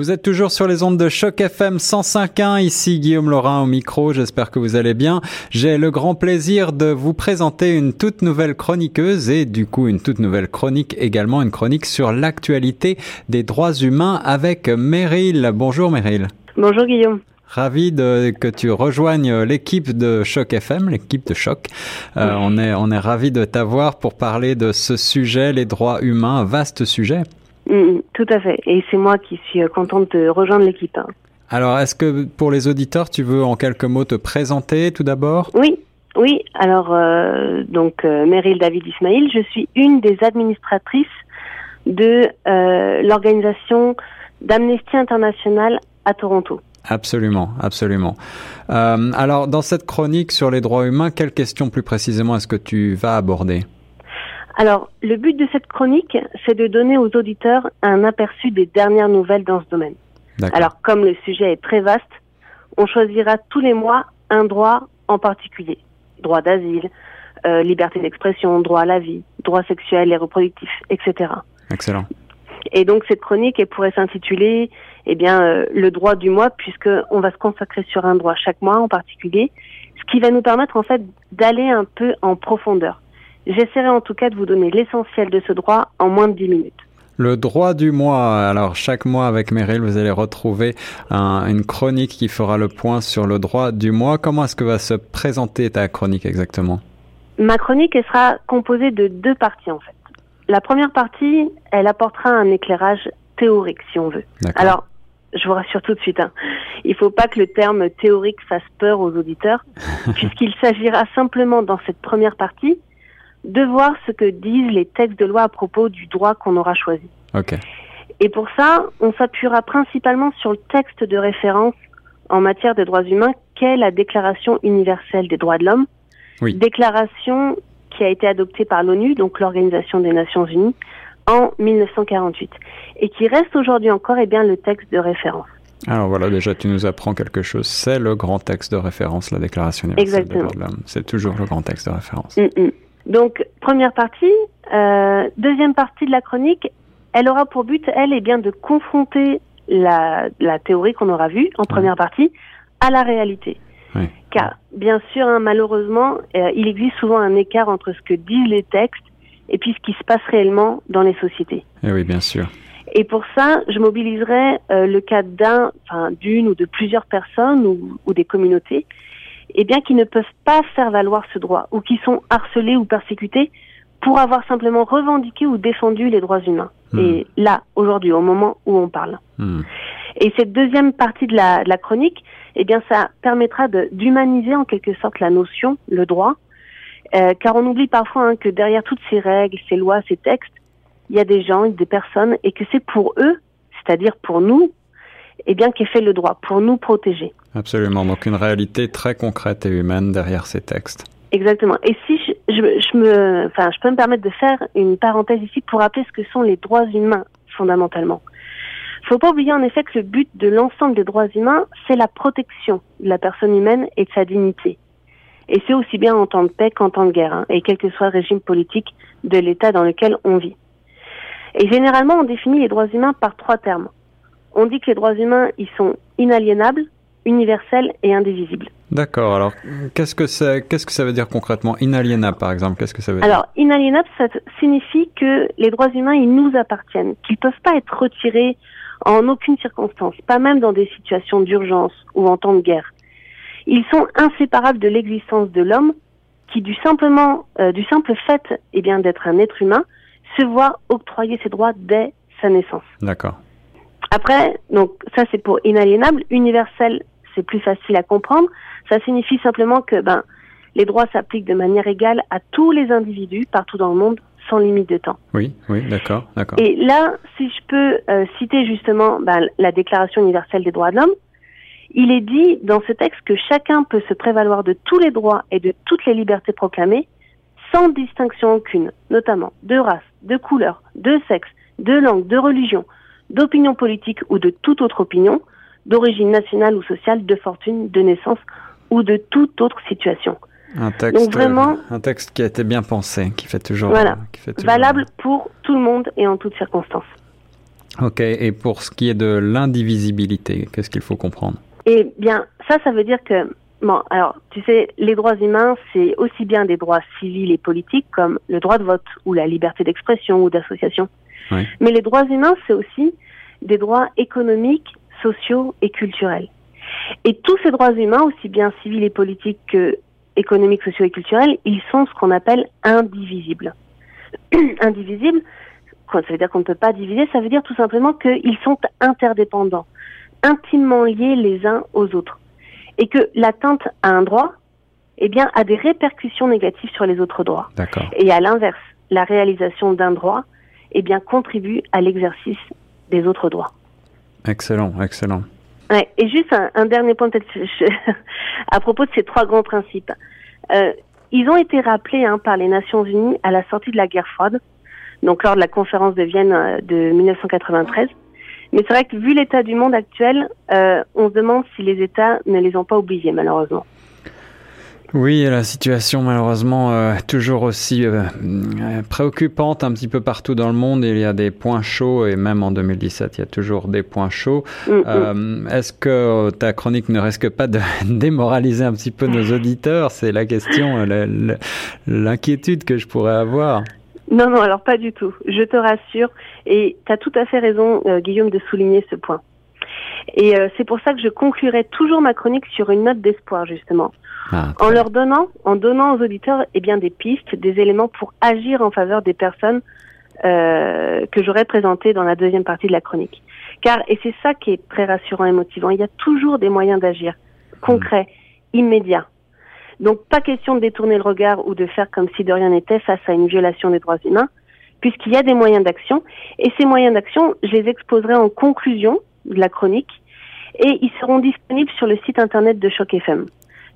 Vous êtes toujours sur les ondes de choc FM 105.1. Ici Guillaume Laurin au micro. J'espère que vous allez bien. J'ai le grand plaisir de vous présenter une toute nouvelle chroniqueuse et du coup une toute nouvelle chronique également, une chronique sur l'actualité des droits humains avec Meryl. Bonjour Meryl. Bonjour Guillaume. Ravi de, que tu rejoignes l'équipe de Choc FM, l'équipe de Choc. Euh, on est on est ravi de t'avoir pour parler de ce sujet, les droits humains, vaste sujet. Mm, tout à fait. Et c'est moi qui suis euh, contente de rejoindre l'équipe. Hein. Alors, est-ce que pour les auditeurs, tu veux en quelques mots te présenter tout d'abord? Oui, oui. Alors, euh, donc, euh, Meryl David Ismail, je suis une des administratrices de euh, l'organisation d'Amnesty International à Toronto. Absolument, absolument. Alors, dans cette chronique sur les droits humains, quelles questions plus précisément est-ce que tu vas aborder? Alors, le but de cette chronique, c'est de donner aux auditeurs un aperçu des dernières nouvelles dans ce domaine. Alors, comme le sujet est très vaste, on choisira tous les mois un droit en particulier. Droit d'asile, euh, liberté d'expression, droit à la vie, droit sexuel et reproductif, etc. Excellent. Et donc cette chronique, elle pourrait s'intituler, eh bien, euh, le droit du mois, puisque on va se consacrer sur un droit chaque mois en particulier, ce qui va nous permettre en fait d'aller un peu en profondeur. J'essaierai en tout cas de vous donner l'essentiel de ce droit en moins de 10 minutes. Le droit du mois. Alors, chaque mois avec Meryl, vous allez retrouver un- une chronique qui fera le point sur le droit du mois. Comment est-ce que va se présenter ta chronique exactement? Ma chronique, elle sera composée de deux parties en fait. La première partie, elle apportera un éclairage théorique, si on veut. Alors, je vous rassure tout de suite, hein, il faut pas que le terme théorique fasse peur aux auditeurs, puisqu'il s'agira simplement dans cette première partie de voir ce que disent les textes de loi à propos du droit qu'on aura choisi. Ok. Et pour ça, on s'appuiera principalement sur le texte de référence en matière de droits humains qu'est la Déclaration universelle des droits de l'homme, Oui. déclaration qui a été adoptée par l'ONU, donc l'Organisation des Nations Unies, en 1948, et qui reste aujourd'hui encore eh bien, le texte de référence. Alors voilà, déjà tu nous apprends quelque chose. C'est le grand texte de référence, la Déclaration universelle des droits de l'homme. C'est toujours le grand texte de référence. Mm, mm. Donc, première partie. Euh, deuxième partie de la chronique, elle aura pour but, elle, eh bien, de confronter la, la théorie qu'on aura vue en première partie à la réalité. Oui. Car, bien sûr, hein, malheureusement, euh, il existe souvent un écart entre ce que disent les textes et puis ce qui se passe réellement dans les sociétés. Et Eh oui, bien sûr. Et pour ça, je mobiliserai euh, le cas d'un, enfin d'une ou de plusieurs personnes ou, ou des communautés, eh bien qui ne peuvent pas faire valoir ce droit ou qui sont harcelés ou persécutés pour avoir simplement revendiqué ou défendu les droits humains. Hmm. Et là, aujourd'hui, au moment où on parle. Hmm. Et cette deuxième partie de la, de la chronique, eh bien, ça permettra d'humaniser en quelque sorte la notion, le droit, euh, car on oublie parfois hein, que derrière toutes ces règles, ces lois, ces textes, il y a des gens, des personnes, et que c'est pour eux, c'est-à-dire pour nous, eh bien, qu'est fait le droit, pour nous protéger. Absolument. Donc une réalité très concrète et humaine derrière ces textes. Exactement. Et si je, me, enfin, je peux me permettre de faire une parenthèse ici pour rappeler ce que sont les droits humains fondamentalement. Faut pas oublier en effet que le but de l'ensemble des droits humains, c'est la protection de la personne humaine et de sa dignité. Et c'est aussi bien en temps de paix qu'en temps de guerre, hein, et quel que soit le régime politique de l'État dans lequel on vit. Et généralement, on définit les droits humains par trois termes. On dit que les droits humains, ils sont inaliénables, universels et indivisibles. D'accord. Alors qu'est-ce que c'est Qu'est-ce que ça veut dire concrètement Inaliénable, par exemple. Qu'est-ce que ça veut dire? Alors, inaliénable, ça signifie que les droits humains, ils nous appartiennent, qu'ils peuvent pas être retirés en aucune circonstance, pas même dans des situations d'urgence ou en temps de guerre. Ils sont inséparables de l'existence de l'homme, qui du simplement, euh, du simple fait, eh bien, d'être un être humain, se voit octroyer ses droits dès sa naissance. D'accord. Après, donc ça c'est pour inaliénable, universel, c'est plus facile à comprendre. Ça signifie simplement que ben les droits s'appliquent de manière égale à tous les individus partout dans le monde sans limite de temps. Oui, oui, d'accord, d'accord. Et là, si je peux euh, citer justement ben, la Déclaration universelle des droits de l'homme, il est dit dans ce texte que chacun peut se prévaloir de tous les droits et de toutes les libertés proclamées sans distinction aucune, notamment de race, de couleur, de sexe, de langue, de religion, d'opinion politique ou de toute autre opinion, d'origine nationale ou sociale, de fortune, de naissance ou de toute autre situation. Un texte, Donc vraiment- un texte qui a été bien pensé, qui fait toujours, Voilà. qui fait toujours- Valable pour tout le monde et en toutes circonstances. Ok, et pour ce qui est de l'indivisibilité, qu'est-ce qu'il faut comprendre? Eh bien, ça, ça veut dire que, bon, alors, tu sais, les droits humains, c'est aussi bien des droits civils et politiques comme le droit de vote ou la liberté d'expression ou d'association. Oui. Mais les droits humains, c'est aussi des droits économiques, sociaux et culturels. Et tous ces droits humains, aussi bien civils et politiques que économiques, sociaux et culturels, ils sont ce qu'on appelle indivisibles. indivisibles, ça veut dire qu'on ne peut pas diviser, ça veut dire tout simplement qu'ils sont interdépendants, intimement liés les uns aux autres. Et que l'atteinte à un droit, eh bien, a des répercussions négatives sur les autres droits. Et à l'inverse, la réalisation d'un droit, eh bien, contribue à l'exercice des autres droits. Excellent, excellent. Et juste un, dernier point peut-être à propos de ces trois grands principes. Euh, ils ont été rappelés hein, par les Nations Unies à la sortie de la guerre froide, donc lors de la conférence de Vienne euh, de 1993. Mais c'est vrai que vu l'état du monde actuel, euh, on se demande si les États ne les ont pas oubliés malheureusement. Oui, la situation malheureusement euh, toujours aussi euh, euh, préoccupante un petit peu partout dans le monde. Il y a des points chauds et même en 2017, il y a toujours des points chauds. Mm, mm. Euh, Est-ce que ta chronique ne risque pas de démoraliser un petit peu nos auditeurs? C'est la question, l'inquiétude que je pourrais avoir. Non, non, alors pas du tout. Je te rassure. Et tu as tout à fait raison, Guillaume, de souligner ce point. Et euh, c'est pour ça que je conclurai toujours ma chronique sur une note d'espoir, justement. Ah, En leur donnant, en donnant aux auditeurs eh bien, des pistes, des éléments pour agir en faveur des personnes euh, que j'aurais présentées dans la deuxième partie de la chronique. Car, et c'est ça qui est très rassurant et motivant, il y a toujours des moyens d'agir, concrets, immédiats. Donc, pas question de détourner le regard ou de faire comme si de rien n'était face à une violation des droits humains, puisqu'il y a des moyens d'action. Et ces moyens d'action, je les exposerai en conclusion de la chronique, et ils seront disponibles sur le site internet de Choc FM.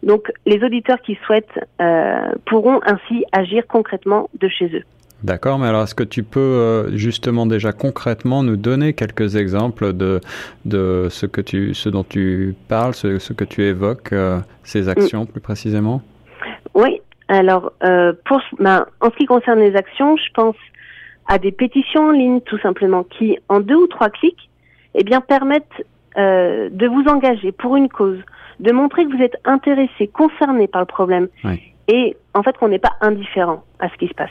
Donc, les auditeurs qui souhaitent euh, pourront ainsi agir concrètement de chez eux. D'accord, mais alors est-ce que tu peux euh, justement déjà concrètement nous donner quelques exemples de, de ce, que tu, ce dont tu parles, ce, ce que tu évoques, euh, ces actions plus précisément? Oui. Alors, pour, ben, en ce qui concerne les actions, je pense à des pétitions en ligne, tout simplement, qui, en deux ou trois clics, eh bien, permettent euh, de vous engager pour une cause, de montrer que vous êtes intéressé, concerné par le problème, Oui. et en fait qu'on n'est pas indifférent à ce qui se passe.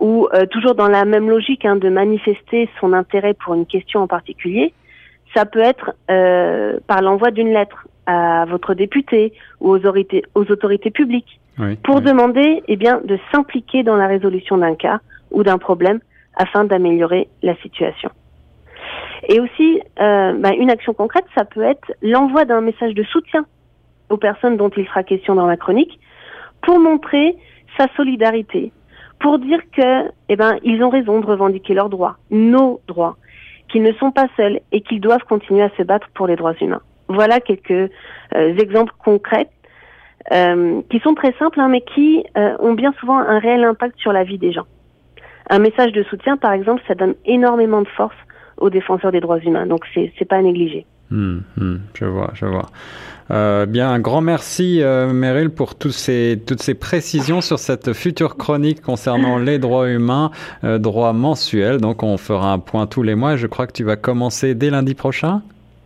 Ou euh, toujours dans la même logique hein, de manifester son intérêt pour une question en particulier, ça peut être euh, par l'envoi d'une lettre à votre député ou aux autorités, aux autorités publiques Oui. pour oui. demander eh bien, de s'impliquer dans la résolution d'un cas ou d'un problème afin d'améliorer la situation. Et aussi, euh, bah, une action concrète, ça peut être l'envoi d'un message de soutien aux personnes dont il sera question dans la chronique pour montrer sa solidarité, pour dire que, eh ben, ils ont raison de revendiquer leurs droits, nos droits, qu'ils ne sont pas seuls et qu'ils doivent continuer à se battre pour les droits humains. Voilà quelques euh, exemples concrets euh, qui sont très simples, hein, mais qui euh, ont bien souvent un réel impact sur la vie des gens. Un message de soutien, par exemple, ça donne énormément de force aux défenseurs des droits humains, donc c'est c'est pas à négliger. Hmm, hmm, je vois, je vois. Euh, bien, un grand merci, euh, Meryl, pour tous ces, toutes ces précisions sur cette future chronique concernant les droits humains, euh, droits mensuels. Donc, on fera un point tous les mois. Je crois que tu vas commencer dès lundi prochain.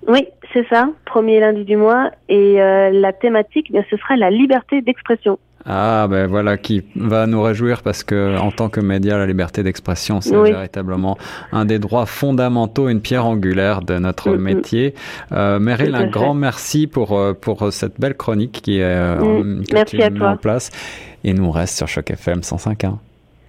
Oui, c'est ça, premier lundi du mois, et euh, la thématique, bien, ce sera la liberté d'expression. Ah, ben voilà, qui va nous réjouir parce que, en tant que média, la liberté d'expression, c'est Oui. véritablement un des droits fondamentaux, une pierre angulaire de notre Mm, métier. Euh, Meryl, un grand merci pour, euh, pour cette belle chronique qui est, euh, Mm, que merci tu à mets toi. en place. Et nous, on reste sur Choc FM 105.1.